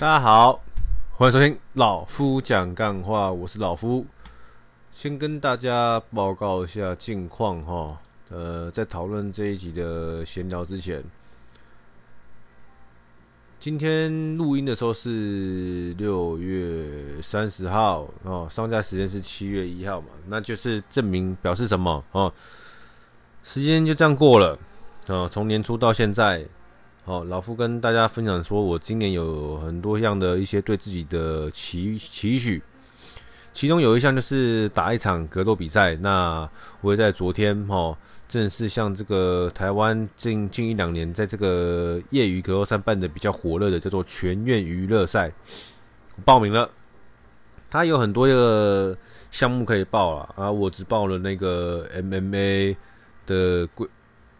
大家好，欢迎收听老夫讲干话，我是老夫。先跟大家报告一下近况哈。呃，在讨论这一集的闲聊之前，今天录音的时候是六月三十号哦，上架时间是七月一号嘛，那就是证明表示什么哦？时间就这样过了哦，从年初到现在。好，老夫跟大家分享说，我今年有很多样的一些对自己的期期许，其中有一项就是打一场格斗比赛。那我也在昨天哈，正式向这个台湾近近一两年在这个业余格斗赛办的比较火热的叫做全院娱乐赛报名了。他有很多个项目可以报了啊，我只报了那个 MMA 的规。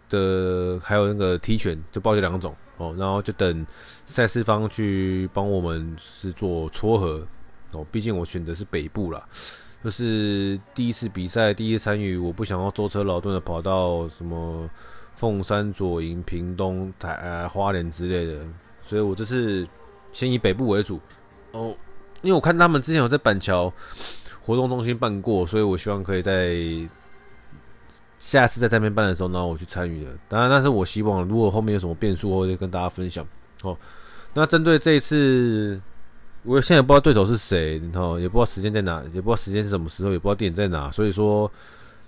的还有那个踢拳，就报这两种哦，然后就等赛事方去帮我们是做撮合哦。毕竟我选的是北部啦，就是第一次比赛，第一次参与，我不想要舟车劳顿的跑到什么凤山、左营、屏东、台啊花莲之类的，所以我这次先以北部为主哦。因为我看他们之前有在板桥活动中心办过，所以我希望可以在。下次在这边办的时候，然后我去参与的。当然，那是我希望。如果后面有什么变数，我会跟大家分享。哦，那针对这一次，我现在也不知道对手是谁，然后，也不知道时间在哪，也不知道时间是什么时候，也不知道地点在哪。所以说，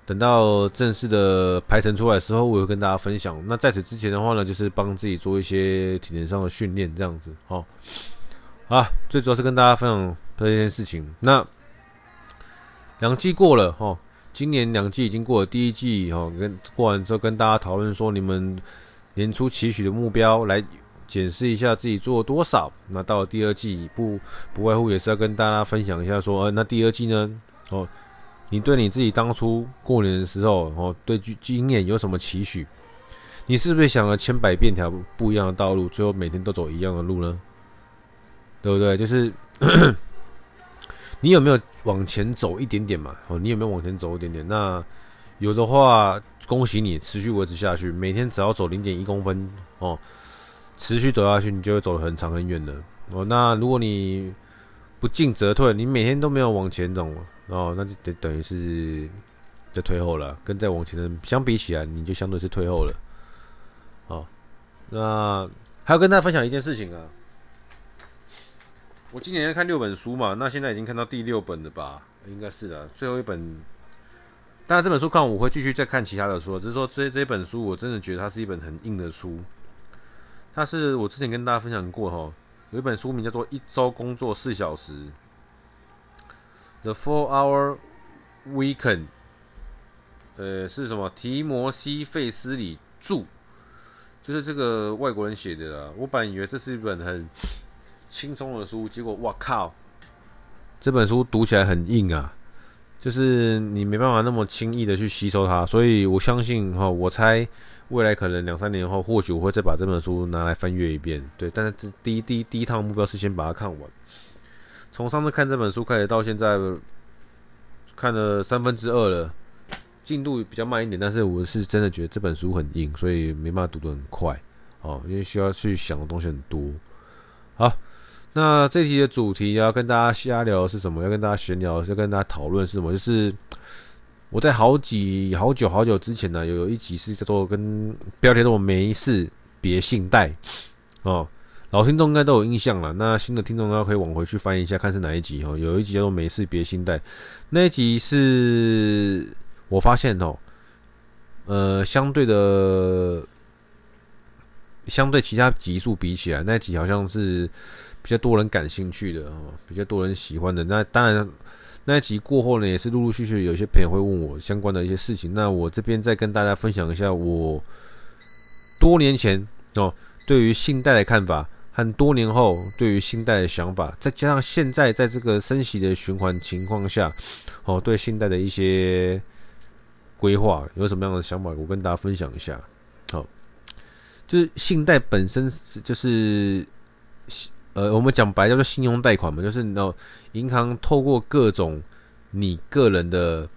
等到正式的排程出来的时候，我会跟大家分享。那在此之前的话呢，就是帮自己做一些体能上的训练，这样子。哦，啊，最主要是跟大家分享这件事情。那两季过了，哈。今年两季已经过了，第一季哈，跟过完之后跟大家讨论说，你们年初期许的目标来检视一下自己做了多少。那到了第二季，不不外乎也是要跟大家分享一下说，呃，那第二季呢，哦，你对你自己当初过年的时候，哦，对经验有什么期许？你是不是想了千百遍条不一样的道路，最后每天都走一样的路呢？对不对？就是。你有没有往前走一点点嘛？哦，你有没有往前走一点点？那有的话，恭喜你，持续维持下去，每天只要走零点一公分哦，持续走下去，你就会走得很长很远的哦。那如果你不进则退，你每天都没有往前走哦，那就等等于是在退后了，跟在往前的相比起来，你就相对是退后了。哦，那还要跟大家分享一件事情啊。我今年要看六本书嘛，那现在已经看到第六本了吧？应该是的，最后一本。当然这本书看完我会继续再看其他的书，只是说这这本书我真的觉得它是一本很硬的书。它是我之前跟大家分享过哈，有一本书名叫做《一周工作四小时》（The Four Hour Weekend），呃，是什么？提摩西·费斯里著，就是这个外国人写的啦。我本来以为这是一本很。轻松的书，结果我靠！这本书读起来很硬啊，就是你没办法那么轻易的去吸收它。所以我相信哈，我猜未来可能两三年后，或许我会再把这本书拿来翻阅一遍。对，但是第一第一第一趟目标是先把它看完。从上次看这本书开始到现在，看了三分之二了，进度比较慢一点。但是我是真的觉得这本书很硬，所以没办法读得很快哦，因为需要去想的东西很多。好。那这题的主题要跟大家瞎聊是什么？要跟大家闲聊，要跟大家讨论是什么？就是我在好几好久好久之前呢，有有一集是叫做跟标题叫做“没事别信贷”哦，老听众应该都有印象了。那新的听众呢，可以往回去翻一下，看是哪一集哦。有一集叫做“没事别信贷”，那一集是我发现哦，呃，相对的，相对其他集数比起来，那一集好像是。比较多人感兴趣的哦，比较多人喜欢的。那当然，那一集过后呢，也是陆陆续续有些朋友会问我相关的一些事情。那我这边再跟大家分享一下我多年前哦对于信贷的看法，和多年后对于信贷的想法，再加上现在在这个升息的循环情况下，哦对信贷的一些规划有什么样的想法，我跟大家分享一下。就是信贷本身就是。呃，我们讲白叫做信用贷款嘛，就是那银行透过各种你个人的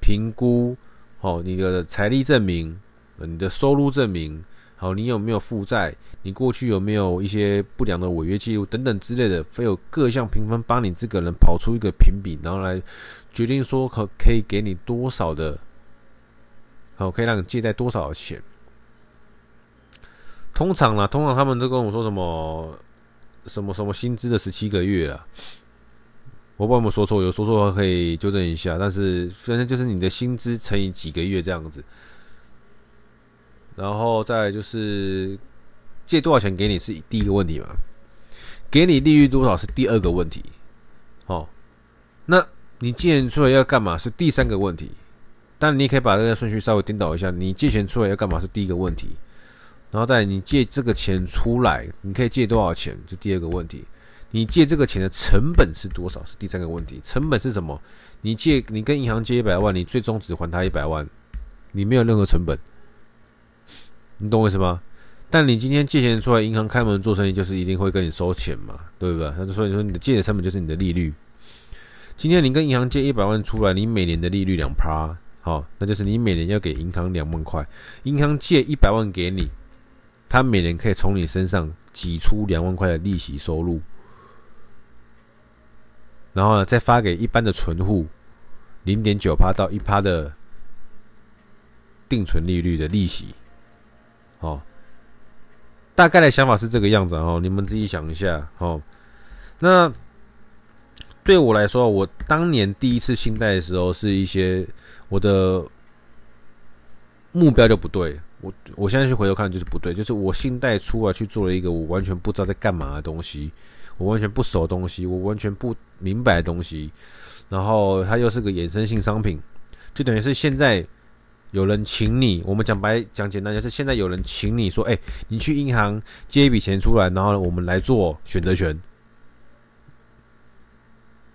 评估，哦，你的财力证明，你的收入证明，好，你有没有负债？你过去有没有一些不良的违约记录等等之类的，会有各项评分帮你这个人跑出一个评比，然后来决定说可可以给你多少的，好，可以让你借贷多少钱。通常啦，通常他们都跟我说什么什么什么薪资的十七个月啊。我不知道有没有说错，有说错的话可以纠正一下。但是反正就是你的薪资乘以几个月这样子，然后再就是借多少钱给你是第一个问题嘛，给你利率多少是第二个问题。哦，那你借钱出来要干嘛是第三个问题。但你可以把这个顺序稍微颠倒一下，你借钱出来要干嘛是第一个问题。然后再你借这个钱出来，你可以借多少钱这第二个问题。你借这个钱的成本是多少？是第三个问题。成本是什么？你借，你跟银行借一百万，你最终只还他一百万，你没有任何成本。你懂我意思吗？但你今天借钱出来，银行开门做生意，就是一定会跟你收钱嘛，对不对？那所以说，你的借的成本就是你的利率。今天你跟银行借一百万出来，你每年的利率两趴，好，那就是你每年要给银行两万块。银行借一百万给你，他每年可以从你身上挤出两万块的利息收入。然后呢，再发给一般的存户零点九趴到一趴的定存利率的利息，哦，大概的想法是这个样子哦，你们自己想一下哦。那对我来说，我当年第一次信贷的时候，是一些我的目标就不对，我我现在去回头看就是不对，就是我信贷出来去做了一个我完全不知道在干嘛的东西。我完全不熟的东西，我完全不明白的东西，然后它又是个衍生性商品，就等于是现在有人请你，我们讲白讲简单，就是现在有人请你说，哎，你去银行借一笔钱出来，然后我们来做选择权，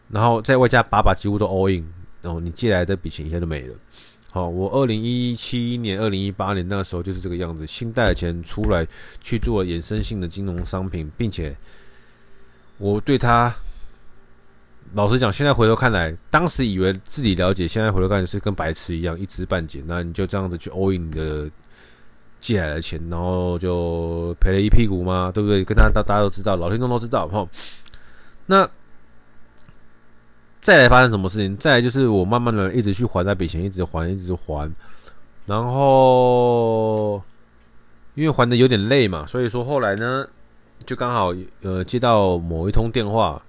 然后在外加把把几乎都 all in，然后你借来的笔钱一下就没了。好，我二零一七年、二零一八年那个时候就是这个样子，新贷的钱出来去做衍生性的金融商品，并且。我对他，老实讲，现在回头看来，当时以为自己了解，现在回头看是跟白痴一样，一知半解。那你就这样子去 all in 你的借来的钱，然后就赔了一屁股嘛，对不对？跟大家大家都知道，老听众都知道哈。那再来发生什么事情？再来就是我慢慢的一直去还那笔钱，一直还，一直还，然后因为还的有点累嘛，所以说后来呢。就刚好呃接到某一通电话，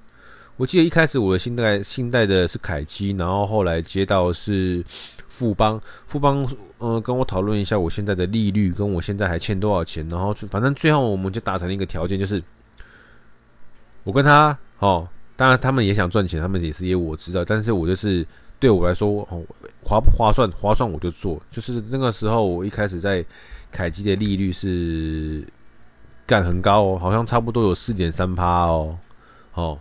我记得一开始我的信贷信贷的是凯基，然后后来接到是富邦，富邦呃跟我讨论一下我现在的利率跟我现在还欠多少钱，然后反正最后我们就达成了一个条件，就是我跟他哦，当然他们也想赚钱，他们也是业务我知道，但是我就是对我来说哦划不划算划算我就做，就是那个时候我一开始在凯基的利率是。干很高哦，好像差不多有四点三趴哦，哦，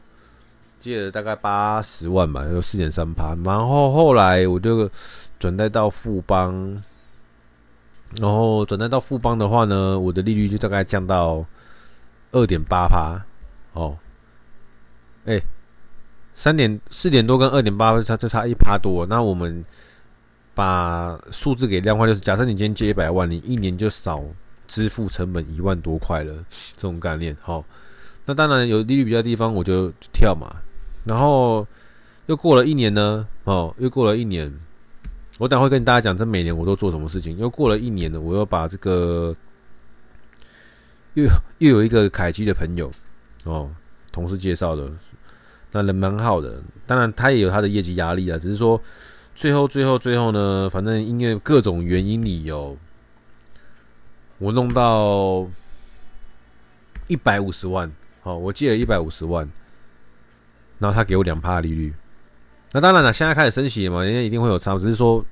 借了大概八十万吧，有四点三趴。然后后来我就转贷到富邦，然后转贷到富邦的话呢，我的利率就大概降到二点八趴。哦，哎，三点四点多跟二点八差就差一趴多。那我们把数字给量化，就是假设你今天借一百万，你一年就少。支付成本一万多块了，这种概念。好，那当然有利率比较的地方，我就跳嘛。然后又过了一年呢，哦，又过了一年，我等会跟大家讲，这每年我都做什么事情。又过了一年了，我又把这个又又有一个凯基的朋友哦，同事介绍的，那人蛮好的。当然他也有他的业绩压力啊，只是说最后最后最后呢，反正因为各种原因理由。我弄到一百五十万，好，我借了一百五十万，然后他给我两趴利率。那当然了，现在开始升息嘛，人家一定会有差，只是说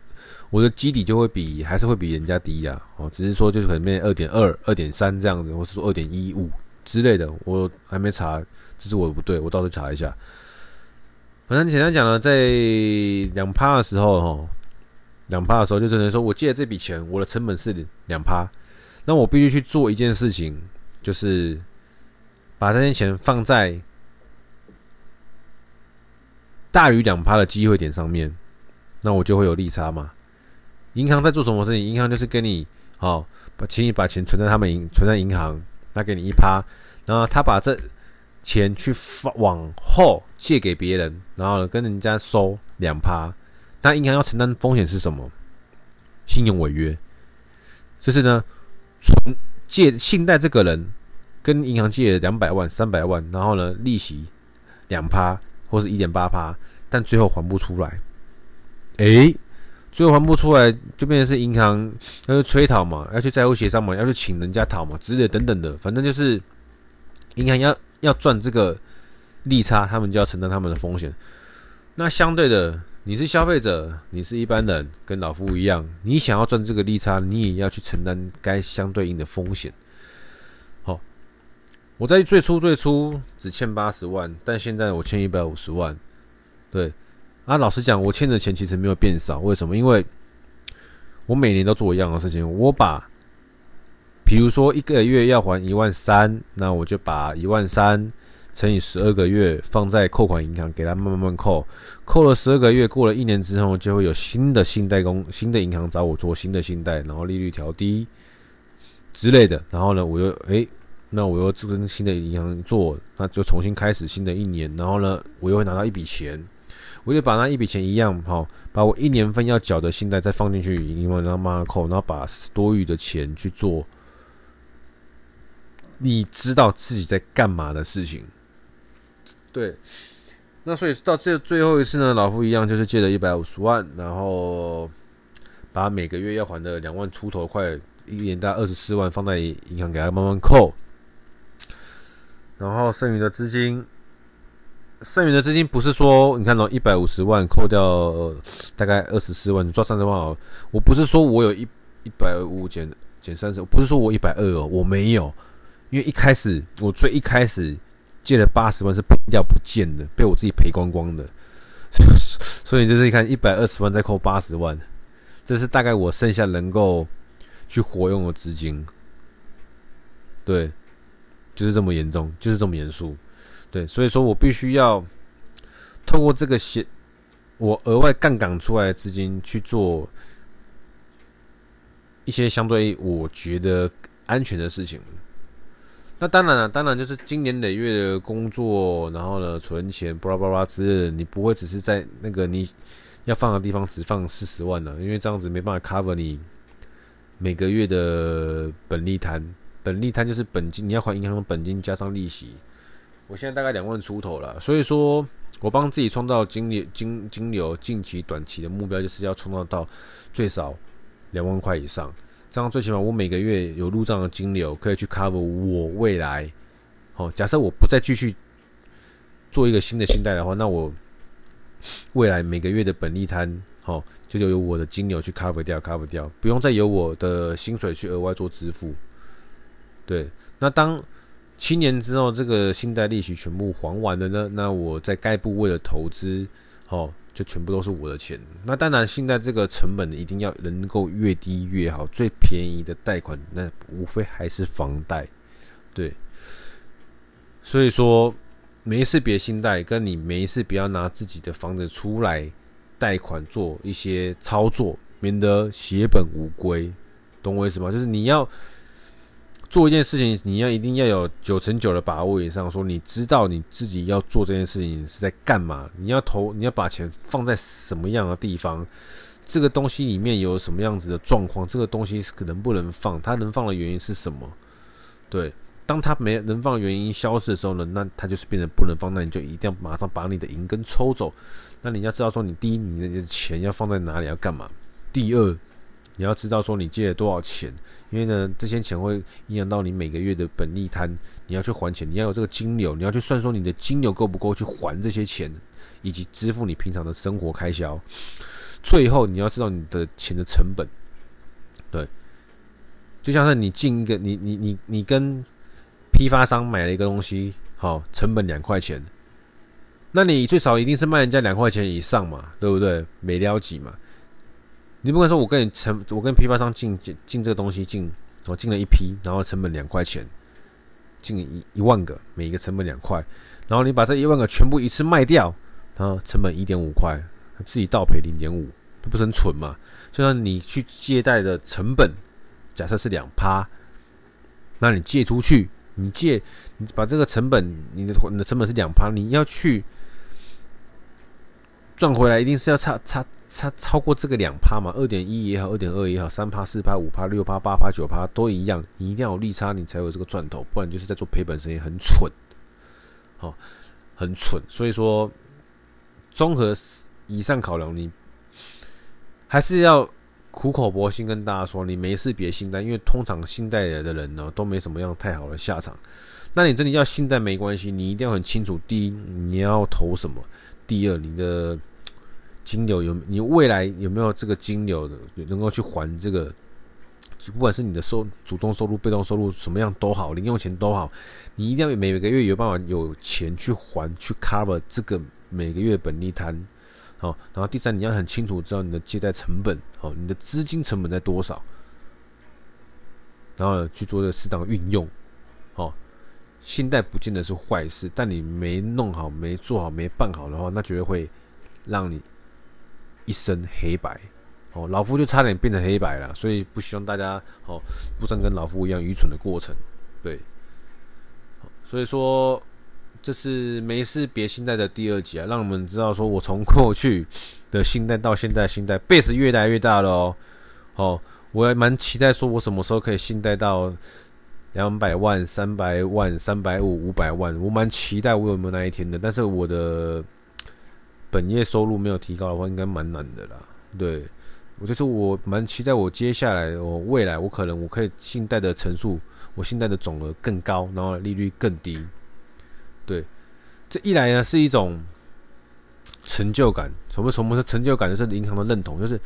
我的基底就会比还是会比人家低呀，哦，只是说就是可能变二点二、二点三这样子，或是说二点一五之类的，我还没查，这是我的不对，我到时候查一下。反正简单讲呢，在两趴的时候，哈，两趴的时候就只能说我借了这笔钱，我的成本是两趴。那我必须去做一件事情，就是把这些钱放在大于两趴的机会点上面，那我就会有利差嘛。银行在做什么事情？银行就是跟你，好，把请你把钱存在他们银存在银行，他给你一趴，然后他把这钱去发往后借给别人，然后呢跟人家收两趴，那银行要承担风险是什么？信用违约，就是呢，存借信贷这个人跟银行借了两百万、三百万，然后呢利息两趴或是一点八趴，但最后还不出来，诶。最后还不出来，就变成是银行要去催讨嘛，要去债务协商嘛，要去请人家讨嘛，之类等等的，反正就是银行要要赚这个利差，他们就要承担他们的风险。那相对的，你是消费者，你是一般人，跟老夫一样，你想要赚这个利差，你也要去承担该相对应的风险。好，我在最初最初只欠八十万，但现在我欠一百五十万，对。啊，老实讲，我欠的钱其实没有变少。为什么？因为我每年都做一样的事情。我把，比如说一个月要还一万三，那我就把一万三乘以十二个月放在扣款银行，给他慢慢慢扣。扣了十二个月，过了一年之后，就会有新的信贷公、新的银行找我做新的信贷，然后利率调低之类的。然后呢，我又诶、那我又跟新的银行做，那就重新开始新的一年。然后呢，我又会拿到一笔钱。我就把那一笔钱一样，好，把我一年份要缴的信贷再放进去，银行然后慢慢扣，然后把多余的钱去做你知道自己在干嘛的事情。对，那所以到这最后一次呢，老夫一样就是借了一百五十万，然后把每个月要还的两万出头块，一年大概二十四万放在银行给他慢慢扣，然后剩余的资金。剩余的资金不是说，你看到一百五十万扣掉、呃、大概二十四万，你赚三十万哦。我不是说我有一一百五减减三十，不是说我一百二哦，我没有，因为一开始我最一开始借了八十万是赔掉不见的，被我自己赔光光的。所以就是你看一百二十万再扣八十万，这是大概我剩下能够去活用的资金。对，就是这么严重，就是这么严肃。对，所以说我必须要透过这个险，我额外杠杆出来的资金去做一些相对我觉得安全的事情。那当然了，当然就是经年累月的工作，然后呢存钱，巴拉巴拉之类的，你不会只是在那个你要放的地方只放四十万了，因为这样子没办法 cover 你每个月的本利摊。本利摊就是本金，你要还银行的本金加上利息。我现在大概两万出头了，所以说我帮自己创造金流、金金流，近期、短期的目标就是要创造到最少两万块以上，这样最起码我每个月有入账的金流可以去 cover 我未来。好，假设我不再继续做一个新的信贷的话，那我未来每个月的本利摊，好，就就由我的金流去 cover 掉，cover 掉，不用再由我的薪水去额外做支付。对，那当。七年之后，这个信贷利息全部还完了呢，那我在该部位的投资，哦，就全部都是我的钱。那当然，信贷这个成本一定要能够越低越好。最便宜的贷款，那无非还是房贷，对。所以说，没事别信贷，跟你没事不要拿自己的房子出来贷款做一些操作，免得血本无归。懂我意思吗？就是你要。做一件事情，你要一定要有九成九的把握以上，说你知道你自己要做这件事情是在干嘛，你要投，你要把钱放在什么样的地方，这个东西里面有什么样子的状况，这个东西是能不能放，它能放的原因是什么？对，当它没能放原因消失的时候呢，那它就是变成不能放，那你就一定要马上把你的银根抽走。那你要知道说，你第一，你的钱要放在哪里，要干嘛？第二。你要知道说你借了多少钱，因为呢，这些钱会影响到你每个月的本利摊，你要去还钱，你要有这个金流，你要去算说你的金流够不够去还这些钱，以及支付你平常的生活开销。最后你要知道你的钱的成本，对，就像是你进一个你你你你跟批发商买了一个东西，好，成本两块钱，那你最少一定是卖人家两块钱以上嘛，对不对？没了几嘛。你不可能说，我跟你成，我跟批发商进进进这个东西进，我进了一批，然后成本两块钱，进一一万个，每一个成本两块，然后你把这一万个全部一次卖掉，然后成本一点五块，自己倒赔零点五，这不是很蠢吗？就像你去借贷的成本，假设是两趴，那你借出去，你借你把这个成本，你的你的成本是两趴，你要去赚回来，一定是要差差差超过这个两趴嘛？二点一也好，二点二也好，三趴、四趴、五趴、六趴、八趴、九趴都一样，你一定要有利差，你才有这个赚头，不然就是在做赔本生意，很蠢，好，很蠢。所以说，综合以上考量，你还是要。苦口婆心跟大家说，你没事别信贷，因为通常信贷的人呢都没什么样太好的下场。那你真的要信贷没关系，你一定要很清楚：第一，你要投什么；第二，你的金流有，你未来有没有这个金流的能够去还这个？不管是你的收主动收入、被动收入什么样都好，零用钱都好，你一定要每个月有办法有钱去还，去 cover 这个每个月本利摊。好，然后第三，你要很清楚知道你的借贷成本，好，你的资金成本在多少，然后去做这个适当运用。好，信贷不见得是坏事，但你没弄好、没做好、没办好的话，那绝对会让你一身黑白。哦，老夫就差点变成黑白了，所以不希望大家哦，不想跟老夫一样愚蠢的过程。对，所以说。这是没事别信贷的第二集啊，让我们知道说，我从过去的信贷到现在信贷，base 越来越大了哦。哦，我也蛮期待说，我什么时候可以信贷到两百万、三百万、三百五、五百万，我蛮期待我有没有那一天的。但是我的本业收入没有提高的话，应该蛮难的啦。对，我就是我蛮期待我接下来我未来我可能我可以信贷的成数，我信贷的总额更高，然后利率更低。对，这一来呢是一种成就感。什么什么是成就感？就是银行的认同，就是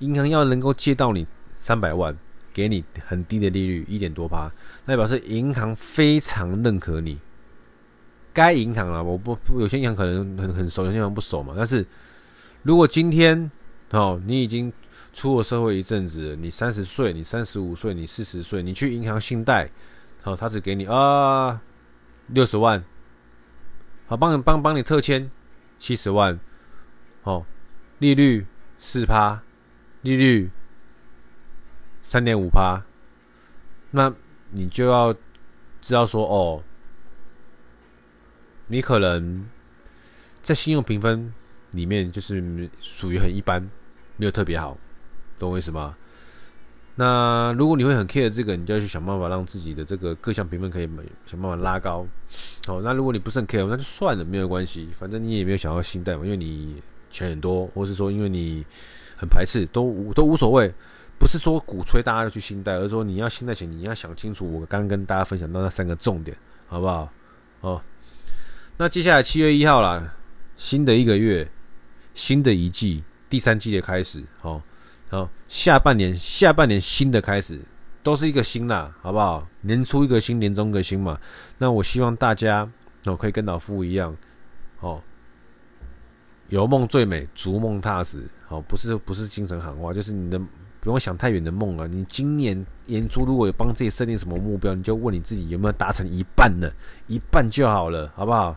银行要能够借到你三百万，给你很低的利率，一点多趴，那表示银行非常认可你。该银行了，我不有些银行可能很很熟，有些银行不熟嘛。但是如果今天哦，你已经出了社会一阵子，你三十岁，你三十五岁，你四十岁，你去银行信贷，好，他只给你啊六十万。好，帮你帮帮你特签七十万，哦，利率四趴，利率三点五趴，那你就要知道说哦，你可能在信用评分里面就是属于很一般，没有特别好，懂我意思吗？那如果你会很 care 这个，你就要去想办法让自己的这个各项评分可以想办法拉高。好，那如果你不是很 care，那就算了，没有关系，反正你也没有想要信贷嘛，因为你钱很多，或是说因为你很排斥，都都无所谓。不是说鼓吹大家要去信贷，而是说你要信贷前，你要想清楚。我刚跟大家分享到那三个重点，好不好？哦，那接下来七月一号啦，新的一个月，新的一季，第三季的开始，好。好，下半年，下半年新的开始，都是一个新啦，好不好？年初一个新，年终一个新嘛。那我希望大家哦，可以跟老夫一样，哦，有梦最美，逐梦踏实。好，不是不是精神喊话，就是你的不用想太远的梦啊。你今年年初如果有帮自己设定什么目标，你就问你自己有没有达成一半呢？一半就好了，好不好？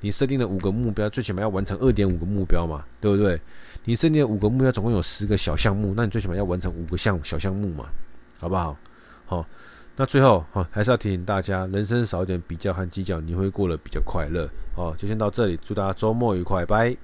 你设定了五个目标，最起码要完成二点五个目标嘛，对不对？你设定的五个目标，总共有十个小项目，那你最起码要完成五个项小项目嘛，好不好？好，那最后哈，还是要提醒大家，人生少一点比较和计较，你会过得比较快乐。好，就先到这里，祝大家周末愉快，拜。